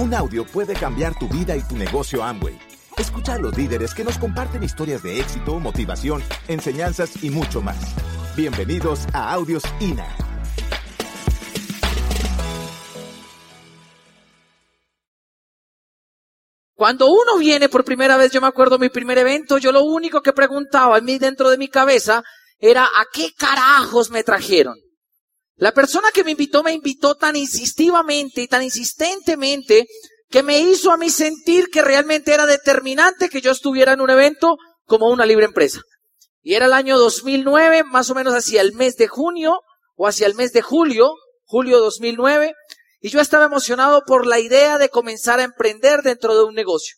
Un audio puede cambiar tu vida y tu negocio Amway. Escucha a los líderes que nos comparten historias de éxito, motivación, enseñanzas y mucho más. Bienvenidos a Audios INA. Cuando uno viene por primera vez, yo me acuerdo mi primer evento, yo lo único que preguntaba a mí dentro de mi cabeza era ¿a qué carajos me trajeron? La persona que me invitó me invitó tan insistivamente y tan insistentemente que me hizo a mí sentir que realmente era determinante que yo estuviera en un evento como una libre empresa. Y era el año 2009, más o menos hacia el mes de junio o hacia el mes de julio, julio 2009, y yo estaba emocionado por la idea de comenzar a emprender dentro de un negocio.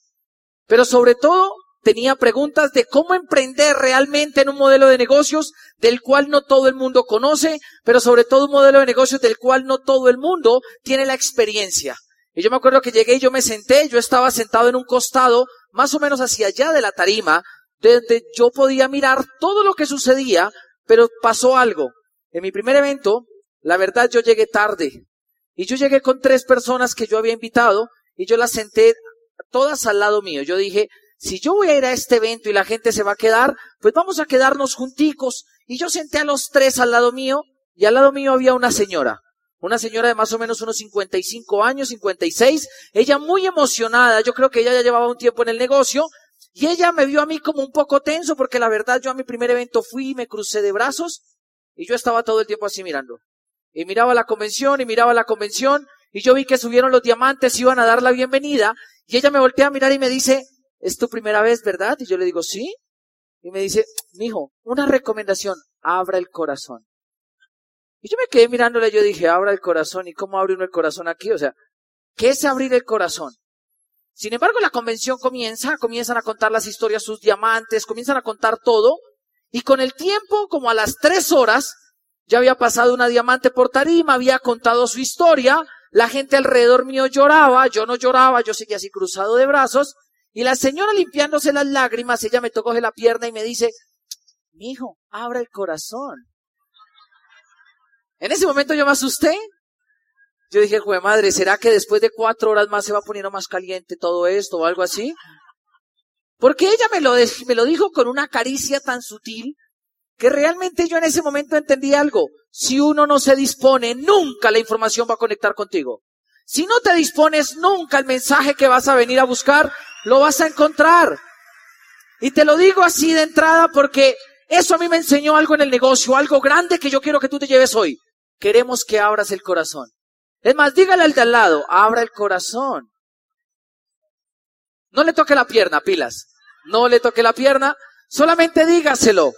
Pero sobre todo tenía preguntas de cómo emprender realmente en un modelo de negocios del cual no todo el mundo conoce, pero sobre todo un modelo de negocios del cual no todo el mundo tiene la experiencia. Y yo me acuerdo que llegué y yo me senté, yo estaba sentado en un costado, más o menos hacia allá de la tarima, donde yo podía mirar todo lo que sucedía, pero pasó algo. En mi primer evento, la verdad yo llegué tarde. Y yo llegué con tres personas que yo había invitado y yo las senté todas al lado mío. Yo dije, si yo voy a ir a este evento y la gente se va a quedar, pues vamos a quedarnos junticos. Y yo senté a los tres al lado mío y al lado mío había una señora. Una señora de más o menos unos 55 años, 56. Ella muy emocionada. Yo creo que ella ya llevaba un tiempo en el negocio. Y ella me vio a mí como un poco tenso porque la verdad yo a mi primer evento fui y me crucé de brazos y yo estaba todo el tiempo así mirando. Y miraba la convención y miraba la convención y yo vi que subieron los diamantes iban a dar la bienvenida y ella me voltea a mirar y me dice, ¿es tu primera vez, verdad? Y yo le digo, sí. Y me dice, mijo, una recomendación, abra el corazón. Y yo me quedé mirándole, yo dije, abra el corazón, ¿y cómo abre uno el corazón aquí? O sea, ¿qué es abrir el corazón? Sin embargo, la convención comienza, comienzan a contar las historias, sus diamantes, comienzan a contar todo, y con el tiempo, como a las tres horas, ya había pasado una diamante por tarima, había contado su historia, la gente alrededor mío lloraba, yo no lloraba, yo seguía así cruzado de brazos, y la señora limpiándose las lágrimas, ella me tocó la pierna y me dice, mi hijo, abra el corazón. En ese momento yo me asusté. Yo dije, jue madre, ¿será que después de cuatro horas más se va poniendo más caliente todo esto o algo así? Porque ella me lo, me lo dijo con una caricia tan sutil que realmente yo en ese momento entendí algo. Si uno no se dispone, nunca la información va a conectar contigo. Si no te dispones, nunca el mensaje que vas a venir a buscar lo vas a encontrar. Y te lo digo así de entrada porque eso a mí me enseñó algo en el negocio, algo grande que yo quiero que tú te lleves hoy. Queremos que abras el corazón. Es más, dígale al de al lado, abra el corazón. No le toque la pierna, pilas. No le toque la pierna, solamente dígaselo.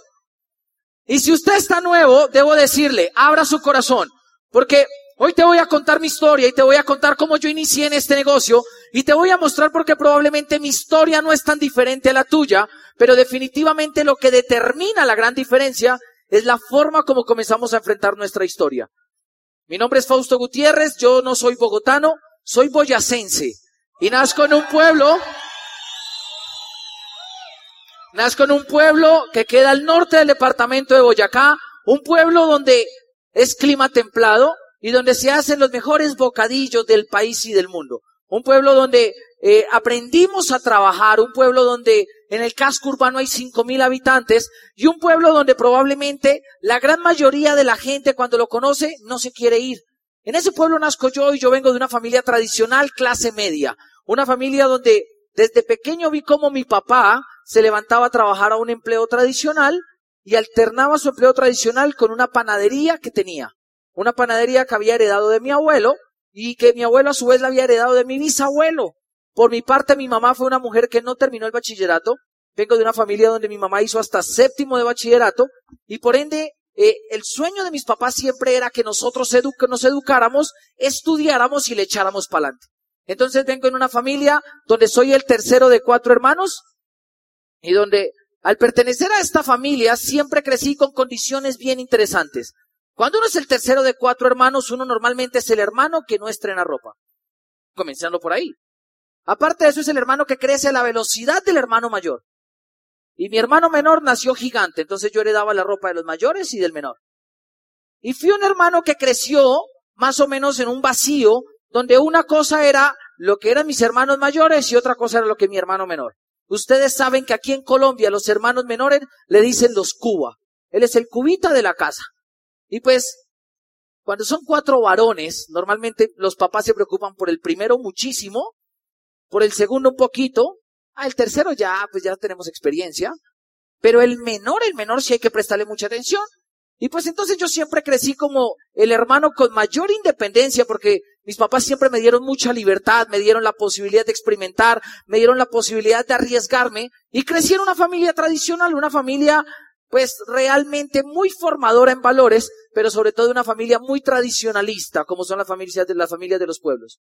Y si usted está nuevo, debo decirle, abra su corazón. Porque Hoy te voy a contar mi historia y te voy a contar cómo yo inicié en este negocio y te voy a mostrar porque probablemente mi historia no es tan diferente a la tuya, pero definitivamente lo que determina la gran diferencia es la forma como comenzamos a enfrentar nuestra historia. Mi nombre es Fausto Gutiérrez, yo no soy bogotano, soy boyacense y nazco en un pueblo, nazco en un pueblo que queda al norte del departamento de Boyacá, un pueblo donde es clima templado, y donde se hacen los mejores bocadillos del país y del mundo. Un pueblo donde eh, aprendimos a trabajar, un pueblo donde en el casco urbano hay cinco mil habitantes y un pueblo donde probablemente la gran mayoría de la gente cuando lo conoce no se quiere ir. En ese pueblo nazco yo y yo vengo de una familia tradicional clase media, una familia donde desde pequeño vi cómo mi papá se levantaba a trabajar a un empleo tradicional y alternaba su empleo tradicional con una panadería que tenía una panadería que había heredado de mi abuelo y que mi abuelo a su vez la había heredado de mi bisabuelo. Por mi parte, mi mamá fue una mujer que no terminó el bachillerato. Vengo de una familia donde mi mamá hizo hasta séptimo de bachillerato y por ende eh, el sueño de mis papás siempre era que nosotros nos educáramos, estudiáramos y le echáramos para adelante. Entonces vengo en una familia donde soy el tercero de cuatro hermanos y donde al pertenecer a esta familia siempre crecí con condiciones bien interesantes. Cuando uno es el tercero de cuatro hermanos, uno normalmente es el hermano que no estrena ropa. Comenzando por ahí. Aparte de eso, es el hermano que crece a la velocidad del hermano mayor. Y mi hermano menor nació gigante, entonces yo heredaba la ropa de los mayores y del menor. Y fui un hermano que creció más o menos en un vacío, donde una cosa era lo que eran mis hermanos mayores y otra cosa era lo que mi hermano menor. Ustedes saben que aquí en Colombia los hermanos menores le dicen los cuba. Él es el cubita de la casa. Y pues, cuando son cuatro varones, normalmente los papás se preocupan por el primero muchísimo, por el segundo un poquito, ah, el tercero ya, pues ya tenemos experiencia, pero el menor, el menor sí hay que prestarle mucha atención. Y pues entonces yo siempre crecí como el hermano con mayor independencia porque mis papás siempre me dieron mucha libertad, me dieron la posibilidad de experimentar, me dieron la posibilidad de arriesgarme y crecí en una familia tradicional, una familia pues realmente muy formadora en valores, pero sobre todo una familia muy tradicionalista, como son las familias de las familias de los pueblos.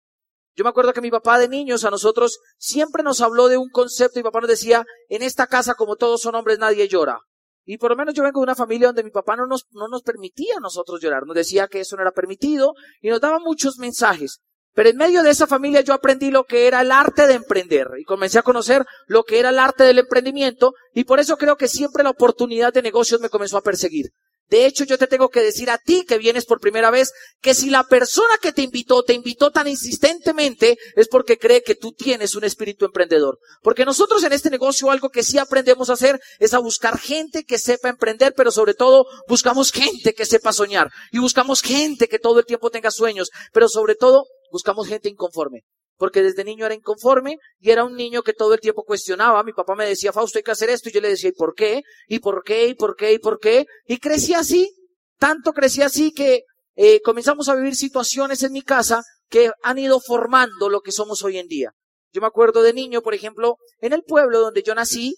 Yo me acuerdo que mi papá de niños a nosotros siempre nos habló de un concepto y papá nos decía, en esta casa como todos son hombres nadie llora. Y por lo menos yo vengo de una familia donde mi papá no nos, no nos permitía a nosotros llorar, nos decía que eso no era permitido y nos daba muchos mensajes. Pero en medio de esa familia yo aprendí lo que era el arte de emprender y comencé a conocer lo que era el arte del emprendimiento y por eso creo que siempre la oportunidad de negocios me comenzó a perseguir. De hecho, yo te tengo que decir a ti que vienes por primera vez que si la persona que te invitó te invitó tan insistentemente es porque cree que tú tienes un espíritu emprendedor. Porque nosotros en este negocio algo que sí aprendemos a hacer es a buscar gente que sepa emprender, pero sobre todo buscamos gente que sepa soñar y buscamos gente que todo el tiempo tenga sueños, pero sobre todo buscamos gente inconforme porque desde niño era inconforme y era un niño que todo el tiempo cuestionaba. Mi papá me decía, Fausto, hay que hacer esto. Y yo le decía, ¿y por qué? ¿Y por qué? ¿Y por qué? ¿Y por qué? Y crecí así, tanto crecí así que eh, comenzamos a vivir situaciones en mi casa que han ido formando lo que somos hoy en día. Yo me acuerdo de niño, por ejemplo, en el pueblo donde yo nací,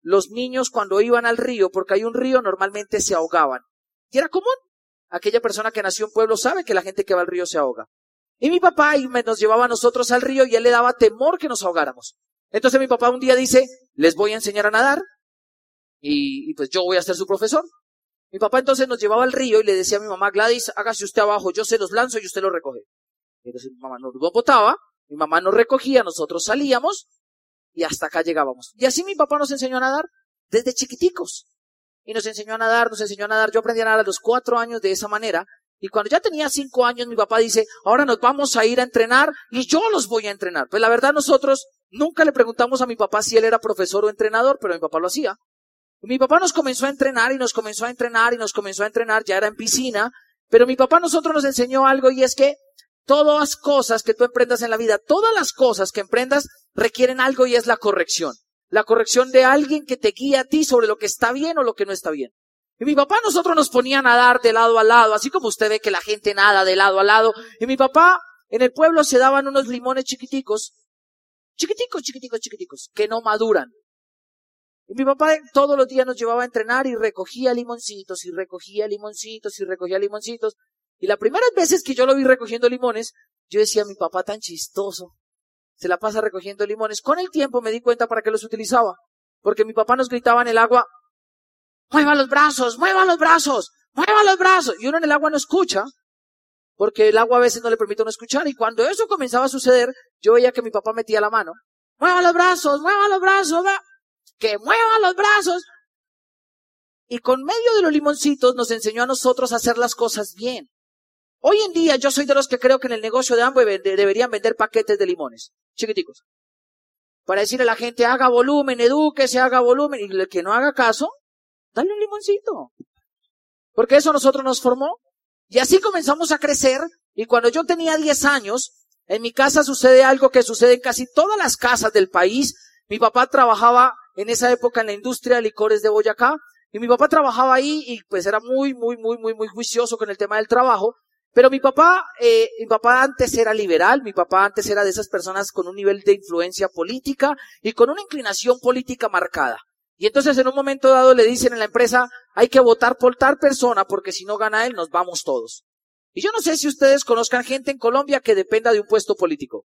los niños cuando iban al río, porque hay un río, normalmente se ahogaban. Y era común. Aquella persona que nació en pueblo sabe que la gente que va al río se ahoga. Y mi papá nos llevaba a nosotros al río y él le daba temor que nos ahogáramos. Entonces mi papá un día dice, les voy a enseñar a nadar y, pues yo voy a ser su profesor. Mi papá entonces nos llevaba al río y le decía a mi mamá, Gladys, hágase usted abajo, yo se los lanzo y usted los recoge. Entonces mi mamá nos botaba, mi mamá nos recogía, nosotros salíamos y hasta acá llegábamos. Y así mi papá nos enseñó a nadar desde chiquiticos. Y nos enseñó a nadar, nos enseñó a nadar. Yo aprendí a nadar a los cuatro años de esa manera. Y cuando ya tenía cinco años, mi papá dice, ahora nos vamos a ir a entrenar y yo los voy a entrenar. Pues la verdad nosotros nunca le preguntamos a mi papá si él era profesor o entrenador, pero mi papá lo hacía. mi papá nos comenzó a entrenar y nos comenzó a entrenar y nos comenzó a entrenar, ya era en piscina, pero mi papá nosotros nos enseñó algo y es que todas las cosas que tú emprendas en la vida, todas las cosas que emprendas requieren algo y es la corrección. La corrección de alguien que te guía a ti sobre lo que está bien o lo que no está bien. Y mi papá nosotros nos ponía a nadar de lado a lado, así como usted ve que la gente nada de lado a lado. Y mi papá, en el pueblo se daban unos limones chiquiticos, chiquiticos, chiquiticos, chiquiticos, que no maduran. Y mi papá todos los días nos llevaba a entrenar y recogía limoncitos y recogía limoncitos y recogía limoncitos. Y las primeras veces que yo lo vi recogiendo limones, yo decía, mi papá tan chistoso, se la pasa recogiendo limones. Con el tiempo me di cuenta para qué los utilizaba. Porque mi papá nos gritaba en el agua, mueva los brazos, mueva los brazos, mueva los brazos. Y uno en el agua no escucha, porque el agua a veces no le permite no escuchar. Y cuando eso comenzaba a suceder, yo veía que mi papá metía la mano. Mueva los brazos, mueva los brazos, que mueva los brazos. Y con medio de los limoncitos nos enseñó a nosotros a hacer las cosas bien. Hoy en día yo soy de los que creo que en el negocio de Amway deberían vender paquetes de limones, chiquiticos. Para decirle a la gente, haga volumen, se haga volumen. Y el que no haga caso, dale un limoncito. Porque eso nosotros nos formó. Y así comenzamos a crecer. Y cuando yo tenía 10 años, en mi casa sucede algo que sucede en casi todas las casas del país. Mi papá trabajaba en esa época en la industria de licores de Boyacá. Y mi papá trabajaba ahí y pues era muy, muy, muy, muy, muy juicioso con el tema del trabajo. Pero mi papá, eh, mi papá antes era liberal, mi papá antes era de esas personas con un nivel de influencia política y con una inclinación política marcada. Y entonces en un momento dado le dicen en la empresa, hay que votar por tal persona porque si no gana él, nos vamos todos. Y yo no sé si ustedes conozcan gente en Colombia que dependa de un puesto político.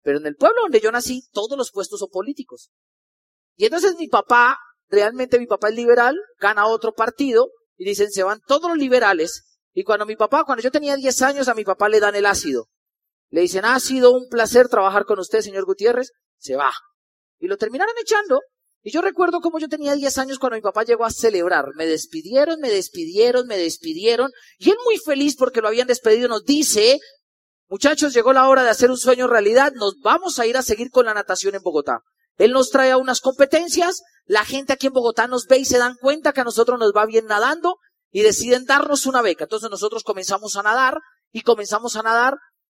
Pero en el pueblo donde yo nací, todos los puestos son políticos. Y entonces mi papá, realmente mi papá es liberal, gana otro partido y dicen, se van todos los liberales. Y cuando mi papá, cuando yo tenía 10 años, a mi papá le dan el ácido. Le dicen, ha sido un placer trabajar con usted, señor Gutiérrez. Se va. Y lo terminaron echando y yo recuerdo como yo tenía 10 años cuando mi papá llegó a celebrar. Me despidieron, me despidieron, me despidieron. Y él muy feliz porque lo habían despedido nos dice, muchachos, llegó la hora de hacer un sueño realidad, nos vamos a ir a seguir con la natación en Bogotá. Él nos trae a unas competencias, la gente aquí en Bogotá nos ve y se dan cuenta que a nosotros nos va bien nadando y deciden darnos una beca. Entonces nosotros comenzamos a nadar y comenzamos a nadar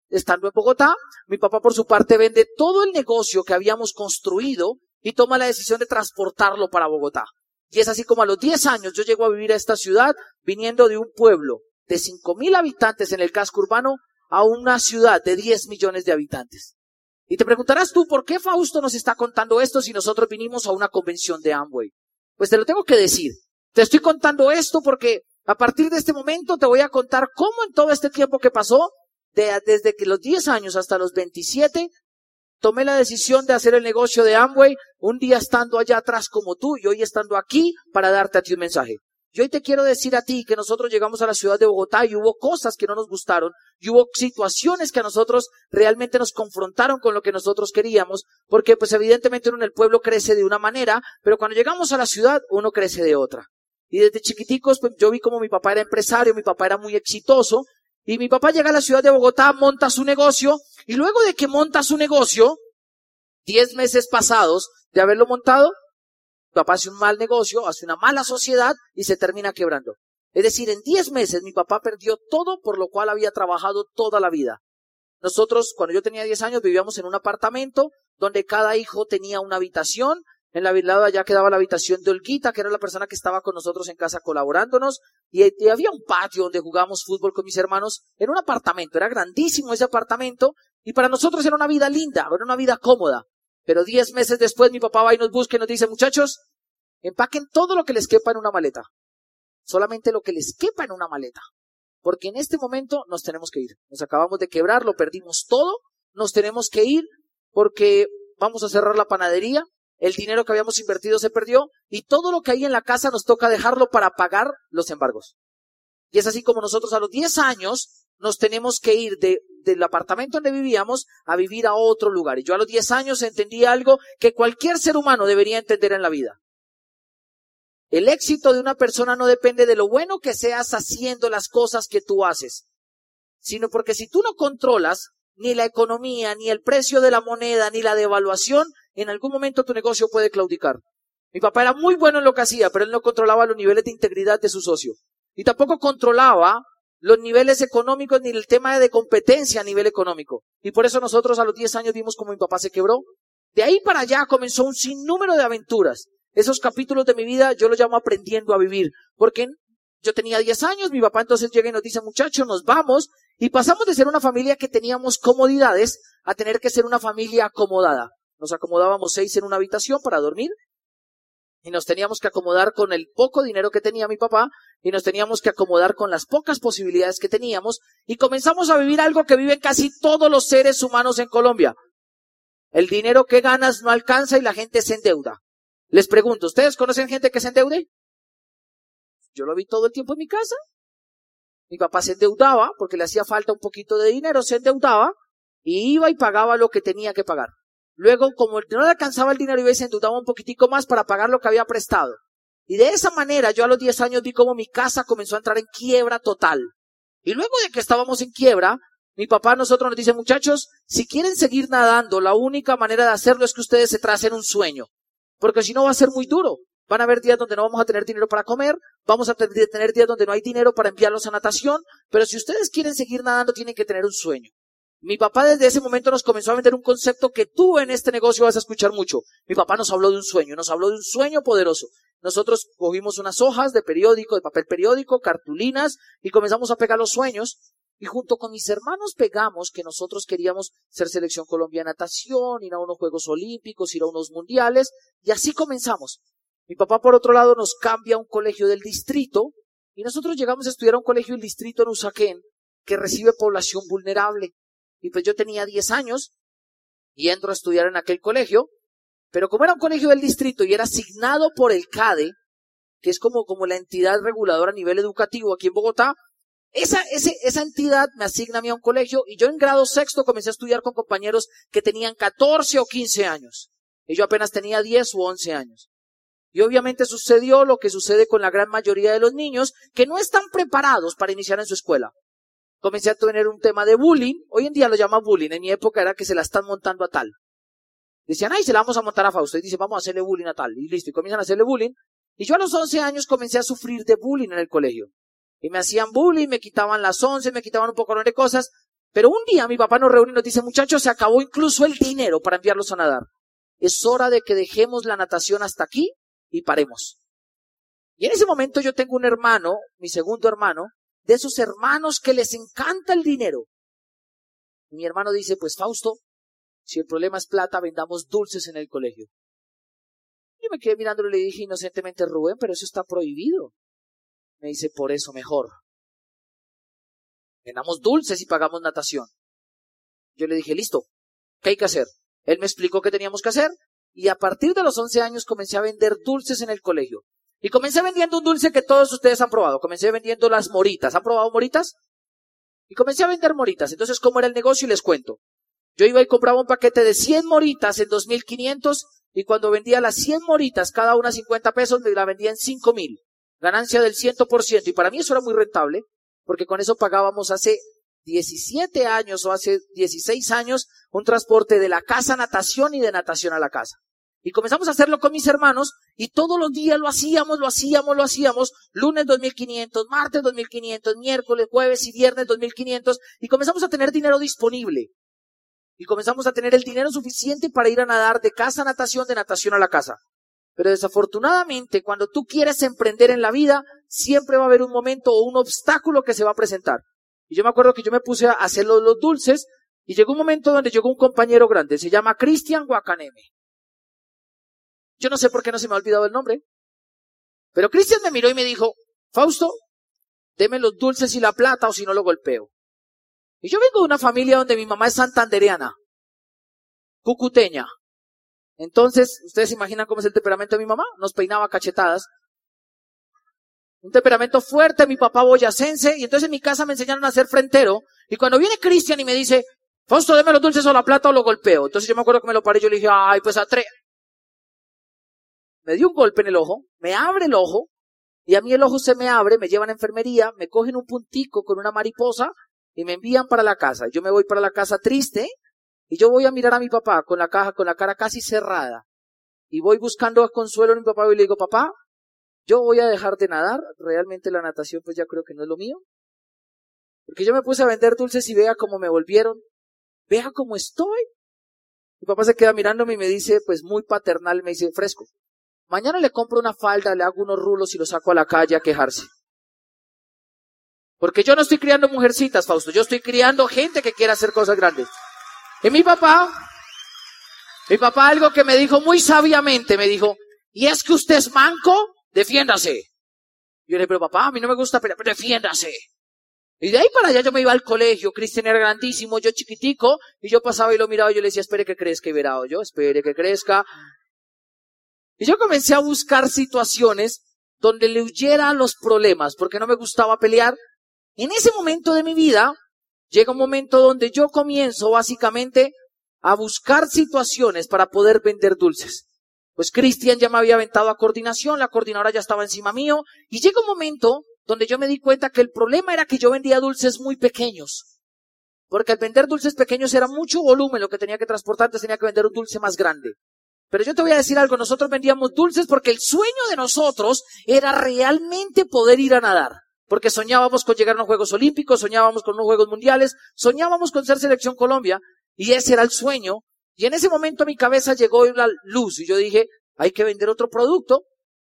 estando en Bogotá. Mi papá por su parte vende todo el negocio que habíamos construido y toma la decisión de transportarlo para Bogotá. Y es así como a los 10 años yo llego a vivir a esta ciudad viniendo de un pueblo de 5.000 habitantes en el casco urbano a una ciudad de 10 millones de habitantes. Y te preguntarás tú, ¿por qué Fausto nos está contando esto si nosotros vinimos a una convención de Amway? Pues te lo tengo que decir. Te estoy contando esto porque a partir de este momento te voy a contar cómo en todo este tiempo que pasó, desde que los 10 años hasta los 27, tomé la decisión de hacer el negocio de Amway, un día estando allá atrás como tú y hoy estando aquí para darte a ti un mensaje. Yo hoy te quiero decir a ti que nosotros llegamos a la ciudad de Bogotá y hubo cosas que no nos gustaron y hubo situaciones que a nosotros realmente nos confrontaron con lo que nosotros queríamos, porque pues evidentemente uno en el pueblo crece de una manera, pero cuando llegamos a la ciudad uno crece de otra. Y desde chiquiticos pues yo vi como mi papá era empresario, mi papá era muy exitoso, y mi papá llega a la ciudad de Bogotá, monta su negocio, y luego de que monta su negocio, diez meses pasados de haberlo montado, papá hace un mal negocio, hace una mala sociedad y se termina quebrando. Es decir, en 10 meses mi papá perdió todo por lo cual había trabajado toda la vida. Nosotros, cuando yo tenía 10 años, vivíamos en un apartamento donde cada hijo tenía una habitación. En la lado allá quedaba la habitación de Olguita, que era la persona que estaba con nosotros en casa colaborándonos. Y, había un patio donde jugábamos fútbol con mis hermanos. en un apartamento, era grandísimo ese apartamento. Y para nosotros era una vida linda, era una vida cómoda. Pero diez meses después mi papá va y nos busca y nos dice, muchachos, empaquen todo lo que les quepa en una maleta. Solamente lo que les quepa en una maleta. Porque en este momento nos tenemos que ir. Nos acabamos de quebrar, lo perdimos todo, nos tenemos que ir porque vamos a cerrar la panadería, el dinero que habíamos invertido se perdió y todo lo que hay en la casa nos toca dejarlo para pagar los embargos. Y es así como nosotros a los 10 años nos tenemos que ir de, del apartamento donde vivíamos a vivir a otro lugar. Y yo a los 10 años entendí algo que cualquier ser humano debería entender en la vida. El éxito de una persona no depende de lo bueno que seas haciendo las cosas que tú haces, sino porque si tú no controlas ni la economía, ni el precio de la moneda, ni la devaluación, en algún momento tu negocio puede claudicar. Mi papá era muy bueno en lo que hacía, pero él no controlaba los niveles de integridad de su socio. Y tampoco controlaba los niveles económicos ni el tema de competencia a nivel económico. Y por eso nosotros a los 10 años vimos como mi papá se quebró. De ahí para allá comenzó un sinnúmero de aventuras. Esos capítulos de mi vida yo los llamo aprendiendo a vivir. Porque yo tenía 10 años, mi papá entonces llega y nos dice, muchachos, nos vamos. Y pasamos de ser una familia que teníamos comodidades a tener que ser una familia acomodada. Nos acomodábamos seis en una habitación para dormir y nos teníamos que acomodar con el poco dinero que tenía mi papá y nos teníamos que acomodar con las pocas posibilidades que teníamos y comenzamos a vivir algo que viven casi todos los seres humanos en Colombia. El dinero que ganas no alcanza y la gente se endeuda. Les pregunto, ¿ustedes conocen gente que se endeude? Yo lo vi todo el tiempo en mi casa. Mi papá se endeudaba porque le hacía falta un poquito de dinero, se endeudaba y iba y pagaba lo que tenía que pagar. Luego, como no le alcanzaba el dinero, iba y se endeudaba un poquitico más para pagar lo que había prestado. Y de esa manera, yo a los 10 años vi cómo mi casa comenzó a entrar en quiebra total. Y luego de que estábamos en quiebra, mi papá a nosotros nos dice, muchachos, si quieren seguir nadando, la única manera de hacerlo es que ustedes se tracen un sueño. Porque si no va a ser muy duro. Van a haber días donde no vamos a tener dinero para comer, vamos a tener días donde no hay dinero para enviarlos a natación, pero si ustedes quieren seguir nadando, tienen que tener un sueño. Mi papá desde ese momento nos comenzó a vender un concepto que tú en este negocio vas a escuchar mucho. Mi papá nos habló de un sueño, nos habló de un sueño poderoso. Nosotros cogimos unas hojas de periódico, de papel periódico, cartulinas y comenzamos a pegar los sueños. Y junto con mis hermanos pegamos que nosotros queríamos ser selección colombiana natación, ir a unos Juegos Olímpicos, ir a unos mundiales. Y así comenzamos. Mi papá, por otro lado, nos cambia a un colegio del distrito y nosotros llegamos a estudiar a un colegio del distrito en Usaquén que recibe población vulnerable. Y pues yo tenía 10 años y entro a estudiar en aquel colegio, pero como era un colegio del distrito y era asignado por el CADE, que es como, como la entidad reguladora a nivel educativo aquí en Bogotá, esa, esa entidad me asigna a mí a un colegio y yo en grado sexto comencé a estudiar con compañeros que tenían 14 o 15 años. Y yo apenas tenía 10 u 11 años. Y obviamente sucedió lo que sucede con la gran mayoría de los niños que no están preparados para iniciar en su escuela. comencé a tener un tema de bullying. Hoy en día lo llaman bullying. En mi época era que se la están montando a tal. Decían, ay, se la vamos a montar a Fausto. Y dice, vamos a hacerle bullying a tal. Y listo. Y comienzan a hacerle bullying. Y yo a los 11 años comencé a sufrir de bullying en el colegio. Y me hacían bullying, me quitaban las 11, me quitaban un poco de cosas. Pero un día mi papá nos reúne y nos dice, muchachos, se acabó incluso el dinero para enviarlos a nadar. Es hora de que dejemos la natación hasta aquí y paremos. Y en ese momento yo tengo un hermano, mi segundo hermano, de esos hermanos que les encanta el dinero. mi hermano dice, pues Fausto, si el problema es plata, vendamos dulces en el colegio. Yo me quedé mirándolo y le dije inocentemente, Rubén, pero eso está prohibido. Me dice, por eso mejor. Vendamos dulces y pagamos natación. Yo le dije, listo, ¿qué hay que hacer? Él me explicó qué teníamos que hacer y a partir de los 11 años comencé a vender dulces en el colegio. Y comencé vendiendo un dulce que todos ustedes han probado. Comencé vendiendo las moritas. ¿Han probado moritas? Y comencé a vender moritas. Entonces, ¿cómo era el negocio? Y les cuento. Yo iba y compraba un paquete de 100 moritas en 2.500 y cuando vendía las 100 moritas, cada una 50 pesos, me la vendía en 5.000. Ganancia del 100%. Y para mí eso era muy rentable porque con eso pagábamos hace 17 años o hace 16 años un transporte de la casa a natación y de natación a la casa. Y comenzamos a hacerlo con mis hermanos y todos los días lo hacíamos, lo hacíamos, lo hacíamos. Lunes 2500, martes 2500, miércoles, jueves y viernes 2500 y comenzamos a tener dinero disponible. Y comenzamos a tener el dinero suficiente para ir a nadar de casa a natación, de natación a la casa. Pero desafortunadamente, cuando tú quieres emprender en la vida, siempre va a haber un momento o un obstáculo que se va a presentar. Y yo me acuerdo que yo me puse a hacer los, dulces y llegó un momento donde llegó un compañero grande, se llama Cristian Guacaneme. Yo no sé por qué no se me ha olvidado el nombre. Pero Cristian me miró y me dijo, Fausto, deme los dulces y la plata o si no lo golpeo. Y yo vengo de una familia donde mi mamá es santandereana, cucuteña. Entonces, ¿ustedes se imaginan cómo es el temperamento de mi mamá? Nos peinaba cachetadas. Un temperamento fuerte, mi papá boyacense, y entonces en mi casa me enseñaron a ser frentero. Y cuando viene Cristian y me dice, Fausto, deme los dulces o la plata o lo golpeo. Entonces yo me acuerdo que me lo paré y yo le dije, ay, pues a tres me dio un golpe en el ojo, me abre el ojo, y a mí el ojo se me abre, me llevan a enfermería, me cogen un puntico con una mariposa y me envían para la casa. Yo me voy para la casa triste y yo voy a mirar a mi papá con la caja, con la cara casi cerrada. Y voy buscando consuelo en mi papá y le digo, papá, yo voy a dejar de nadar. Realmente la natación pues ya creo que no es lo mío. Porque yo me puse a vender dulces y vea cómo me volvieron. Vea cómo estoy. Mi papá se queda mirándome y me dice, pues muy paternal, me dice, fresco. Mañana le compro una falda, le hago unos rulos y lo saco a la calle a quejarse. Porque yo no estoy criando mujercitas, Fausto, yo estoy criando gente que quiere hacer cosas grandes. Y mi papá, mi papá algo que me dijo muy sabiamente, me dijo, y es que usted es manco, defiéndase. Yo le dije, pero papá, a mí no me gusta pero defiéndase. Y de ahí para allá yo me iba al colegio, Cristian era grandísimo, yo chiquitico, y yo pasaba y lo miraba y yo le decía, espere que crezca y verá, yo, espere que crezca. Y yo comencé a buscar situaciones donde le huyera los problemas, porque no me gustaba pelear. En ese momento de mi vida, llega un momento donde yo comienzo básicamente a buscar situaciones para poder vender dulces. Pues Cristian ya me había aventado a coordinación, la coordinadora ya estaba encima mío, y llega un momento donde yo me di cuenta que el problema era que yo vendía dulces muy pequeños. Porque al vender dulces pequeños era mucho volumen lo que tenía que transportar, entonces tenía que vender un dulce más grande. Pero yo te voy a decir algo, nosotros vendíamos dulces porque el sueño de nosotros era realmente poder ir a nadar. Porque soñábamos con llegar a los Juegos Olímpicos, soñábamos con unos Juegos Mundiales, soñábamos con ser selección Colombia, y ese era el sueño. Y en ese momento a mi cabeza llegó la luz, y yo dije, hay que vender otro producto.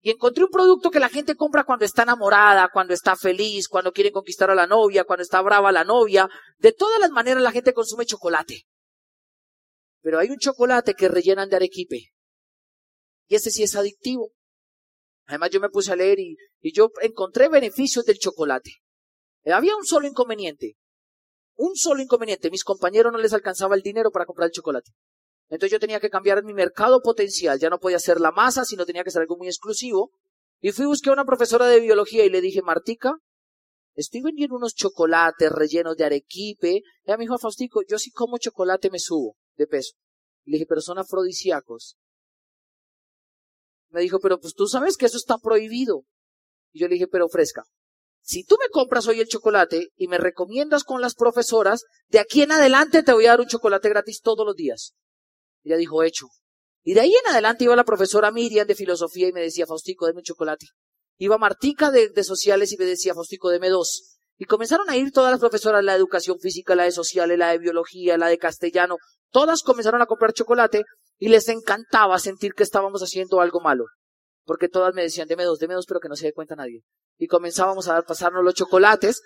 Y encontré un producto que la gente compra cuando está enamorada, cuando está feliz, cuando quiere conquistar a la novia, cuando está brava la novia. De todas las maneras la gente consume chocolate. Pero hay un chocolate que rellenan de arequipe. Y ese sí es adictivo. Además yo me puse a leer y, yo encontré beneficios del chocolate. Había un solo inconveniente. Un solo inconveniente. Mis compañeros no les alcanzaba el dinero para comprar el chocolate. Entonces yo tenía que cambiar mi mercado potencial. Ya no podía ser la masa, sino tenía que ser algo muy exclusivo. Y fui buscar a una profesora de biología y le dije, Martica, estoy vendiendo unos chocolates rellenos de arequipe. Ella me dijo, Faustico, yo si como chocolate me subo de peso. Le dije, pero son afrodisíacos. Me dijo, pero pues tú sabes que eso está prohibido. Y yo le dije, pero fresca. si tú me compras hoy el chocolate y me recomiendas con las profesoras, de aquí en adelante te voy a dar un chocolate gratis todos los días. Ella dijo, hecho. Y de ahí en adelante iba la profesora Miriam de filosofía y me decía, Faustico, deme un chocolate. Iba Martica de, de sociales y me decía, Faustico, deme dos. Y comenzaron a ir todas las profesoras, la de educación física, la de sociales, la de biología, la de castellano. Todas comenzaron a comprar chocolate y les encantaba sentir que estábamos haciendo algo malo. Porque todas me decían, deme dos, deme dos, pero que no se dé cuenta nadie. Y comenzábamos a pasarnos los chocolates.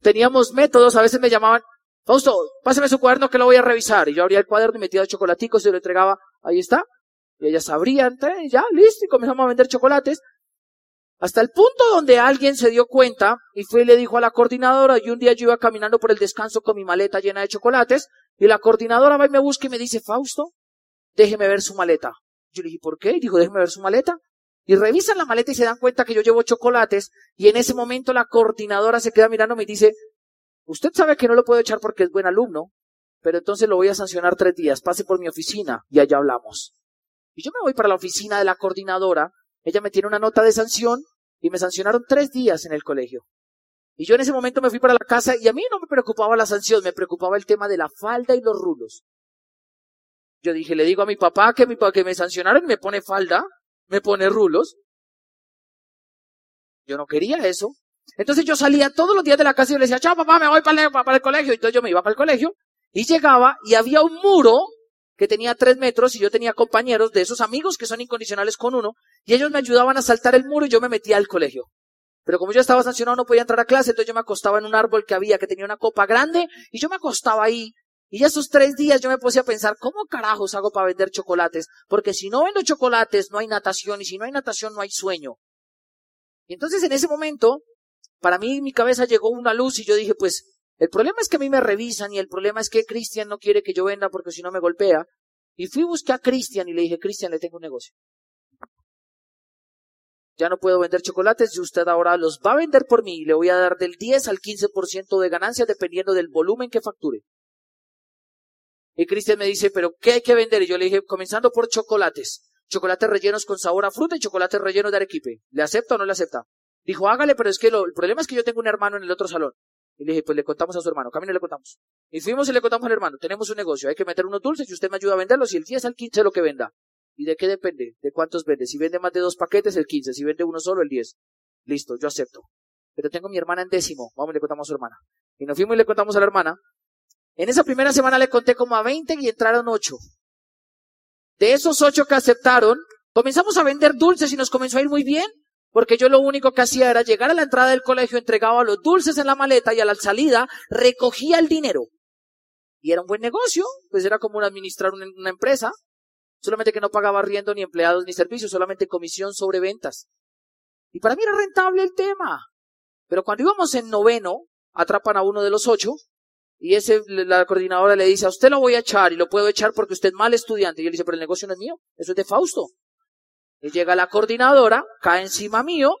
Teníamos métodos, a veces me llamaban, Fausto, páseme su cuaderno que lo voy a revisar. Y yo abría el cuaderno y metía los chocolaticos y lo entregaba, ahí está. Y ellas abrían, ya, listo, y comenzamos a vender chocolates. Hasta el punto donde alguien se dio cuenta y fue y le dijo a la coordinadora, y un día yo iba caminando por el descanso con mi maleta llena de chocolates, y la coordinadora va y me busca y me dice, Fausto, déjeme ver su maleta. Yo le dije, ¿por qué? Y dijo, déjeme ver su maleta. Y revisan la maleta y se dan cuenta que yo llevo chocolates, y en ese momento la coordinadora se queda mirando y dice, usted sabe que no lo puedo echar porque es buen alumno, pero entonces lo voy a sancionar tres días, pase por mi oficina y allá hablamos. Y yo me voy para la oficina de la coordinadora, ella me tiene una nota de sanción y me sancionaron tres días en el colegio. Y yo en ese momento me fui para la casa y a mí no me preocupaba la sanción, me preocupaba el tema de la falda y los rulos. Yo dije, le digo a mi papá que, mi, que me sancionaron y me pone falda, me pone rulos. Yo no quería eso. Entonces yo salía todos los días de la casa y le decía, chao papá, me voy para el, para el colegio. Entonces yo me iba para el colegio y llegaba y había un muro que tenía tres metros y yo tenía compañeros de esos amigos que son incondicionales con uno y ellos me ayudaban a saltar el muro y yo me metía al colegio. Pero como yo estaba sancionado no podía entrar a clase, entonces yo me acostaba en un árbol que había que tenía una copa grande y yo me acostaba ahí. Y esos tres días yo me puse a pensar, ¿cómo carajos hago para vender chocolates? Porque si no vendo chocolates no hay natación y si no hay natación no hay sueño. Y entonces en ese momento, para mí mi cabeza llegó una luz y yo dije, pues el problema es que a mí me revisan y el problema es que Cristian no quiere que yo venda porque si no me golpea. Y fui a buscar a Cristian y le dije, Cristian, le tengo un negocio. Ya no puedo vender chocolates y usted ahora los va a vender por mí y le voy a dar del 10 al 15% de ganancia dependiendo del volumen que facture. Y Cristian me dice, pero ¿qué hay que vender? Y yo le dije, comenzando por chocolates. Chocolates rellenos con sabor a fruta y chocolates rellenos de arequipe. ¿Le acepta o no le acepta? Dijo, hágale, pero es que el problema es que yo tengo un hermano en el otro salón. Y le dije, pues le contamos a su hermano, camino le contamos. Y fuimos y le contamos al hermano, tenemos un negocio, hay que meter unos dulces y usted me ayuda a venderlos y el 10 al 15 lo que venda. ¿Y de qué depende? ¿De cuántos vende? Si vende más de dos paquetes, el 15. Si vende uno solo, el 10. Listo, yo acepto. Pero tengo mi hermana en décimo. Vamos le contamos a su hermana. Y nos fuimos y le contamos a la hermana. En esa primera semana le conté como a 20 y entraron 8. De esos 8 que aceptaron, comenzamos a vender dulces y nos comenzó a ir muy bien. Porque yo lo único que hacía era llegar a la entrada del colegio, entregaba los dulces en la maleta y a la salida recogía el dinero. Y era un buen negocio, pues era como administrar una, empresa, solamente que no pagaba riendo ni empleados ni servicios, solamente comisión sobre ventas. Y para mí era rentable el tema. Pero cuando íbamos en noveno, atrapan a uno de los ocho, y ese, la coordinadora le dice, a usted lo voy a echar, y lo puedo echar porque usted es mal estudiante. Y él dice, pero el negocio no es mío, eso es de Fausto. Y llega la coordinadora, cae encima mío,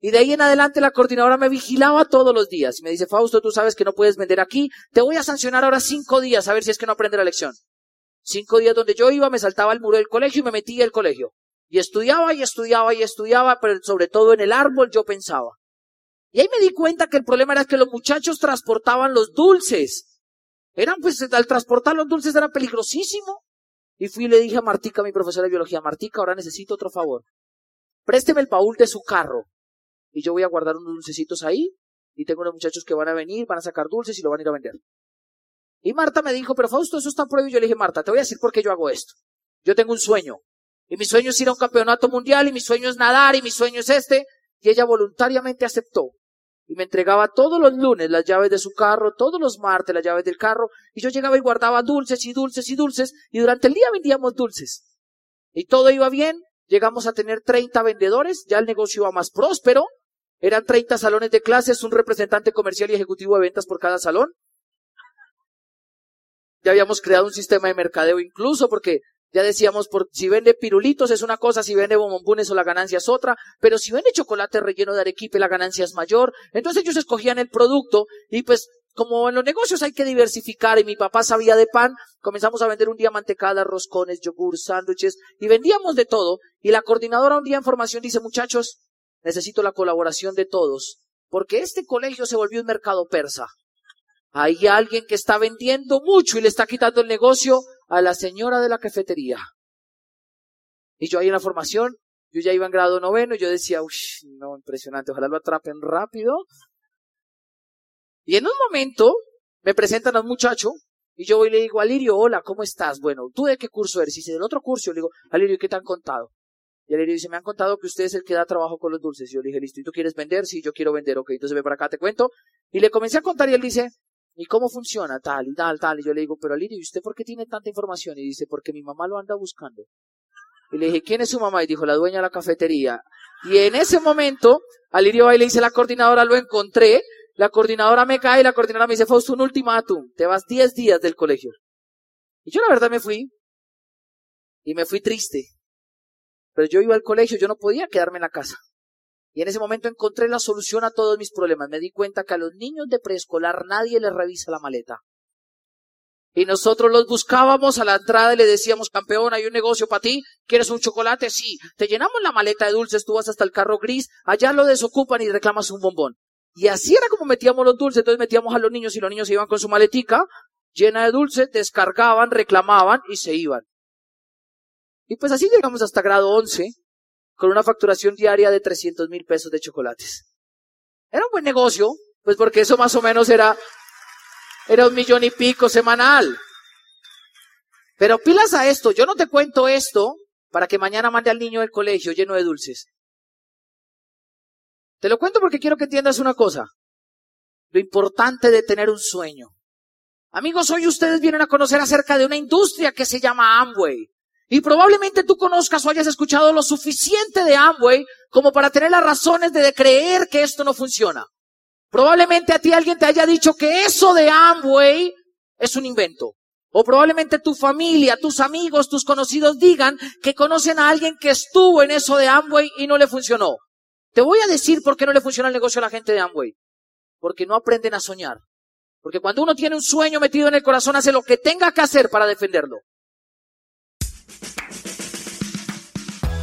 y de ahí en adelante la coordinadora me vigilaba todos los días. Y me dice, Fausto, tú sabes que no puedes vender aquí, te voy a sancionar ahora cinco días a ver si es que no aprende la lección. Cinco días donde yo iba, me saltaba el muro del colegio y me metía al colegio. Y estudiaba y estudiaba y estudiaba, pero sobre todo en el árbol yo pensaba. Y ahí me di cuenta que el problema era que los muchachos transportaban los dulces. Eran, pues, al transportar los dulces era peligrosísimo. Y fui y le dije a Martica, mi profesora de biología, Martica, ahora necesito otro favor. Présteme el baúl de su carro. Y yo voy a guardar unos dulcecitos ahí. Y tengo unos muchachos que van a venir, van a sacar dulces y lo van a ir a vender. Y Marta me dijo, pero Fausto, eso está prohibido. Yo le dije, Marta, te voy a decir por qué yo hago esto. Yo tengo un sueño. Y mi sueño es ir a un campeonato mundial, y mi sueño es nadar, y mi sueño es este. Y ella voluntariamente aceptó y me entregaba todos los lunes las llaves de su carro, todos los martes las llaves del carro, y yo llegaba y guardaba dulces y dulces y dulces, y durante el día vendíamos dulces. Y todo iba bien, llegamos a tener 30 vendedores, ya el negocio iba más próspero, eran 30 salones de clases, un representante comercial y ejecutivo de ventas por cada salón. Ya habíamos creado un sistema de mercadeo incluso porque ya decíamos, por, si vende pirulitos es una cosa, si vende bombones o la ganancia es otra, pero si vende chocolate relleno de arequipe la ganancia es mayor. Entonces ellos escogían el producto y pues como en los negocios hay que diversificar y mi papá sabía de pan, comenzamos a vender un día mantecadas, roscones, yogur, sándwiches y vendíamos de todo. Y la coordinadora un día en formación dice, muchachos, necesito la colaboración de todos porque este colegio se volvió un mercado persa. Hay alguien que está vendiendo mucho y le está quitando el negocio a la señora de la cafetería. Y yo ahí en la formación, yo ya iba en grado noveno, y yo decía, uff, no, impresionante, ojalá lo atrapen rápido. Y en un momento me presentan a un muchacho y yo voy y le digo, Alirio, hola, ¿cómo estás? Bueno, ¿tú de qué curso eres? Y dice, del otro curso. Le digo, Alirio, ¿qué te han contado? Y Alirio dice, me han contado que usted es el que da trabajo con los dulces. Y yo le dije, listo, ¿y tú quieres vender? Sí, yo quiero vender, ok, entonces ve para acá, te cuento. Y le comencé a contar y él dice, ¿y cómo funciona? Tal y tal, tal. Y yo le digo, pero Alirio, ¿y usted por qué tiene tanta información? Y dice, porque mi mamá lo anda buscando. Y le dije, ¿quién es su mamá? Y dijo, la dueña de la cafetería. Y en ese momento, Alirio va y le dice, la coordinadora, lo encontré. La coordinadora me cae y la coordinadora me dice, Fausto, un ultimátum. Te vas 10 días del colegio. Y yo la verdad me fui. Y me fui triste. Pero yo iba al colegio, yo no podía quedarme en la casa. Y en ese momento encontré la solución a todos mis problemas. Me di cuenta que a los niños de preescolar nadie les revisa la maleta. Y nosotros los buscábamos a la entrada y le decíamos, campeón, hay un negocio para ti, ¿quieres un chocolate? Sí. Te llenamos la maleta de dulces, tú vas hasta el carro gris, allá lo desocupan y reclamas un bombón. Y así era como metíamos los dulces, entonces metíamos a los niños y los niños iban con su maletica llena de dulces, descargaban, reclamaban y se iban. Y pues así llegamos hasta grado 11, con una facturación diaria de 300 mil pesos de chocolates. Era un buen negocio, pues porque eso más o menos era era un millón y pico semanal. Pero pilas a esto, yo no te cuento esto para que mañana mande al niño del colegio lleno de dulces. Te lo cuento porque quiero que entiendas una cosa. Lo importante de tener un sueño. Amigos, hoy ustedes vienen a conocer acerca de una industria que se llama Amway. Y probablemente tú conozcas o hayas escuchado lo suficiente de Amway como para tener las razones de creer que esto no funciona. Probablemente a ti alguien te haya dicho que eso de Amway es un invento. O probablemente tu familia, tus amigos, tus conocidos digan que conocen a alguien que estuvo en eso de Amway y no le funcionó. Te voy a decir por qué no le funciona el negocio a la gente de Amway. Porque no aprenden a soñar. Porque cuando uno tiene un sueño metido en el corazón, hace lo que tenga que hacer para defenderlo.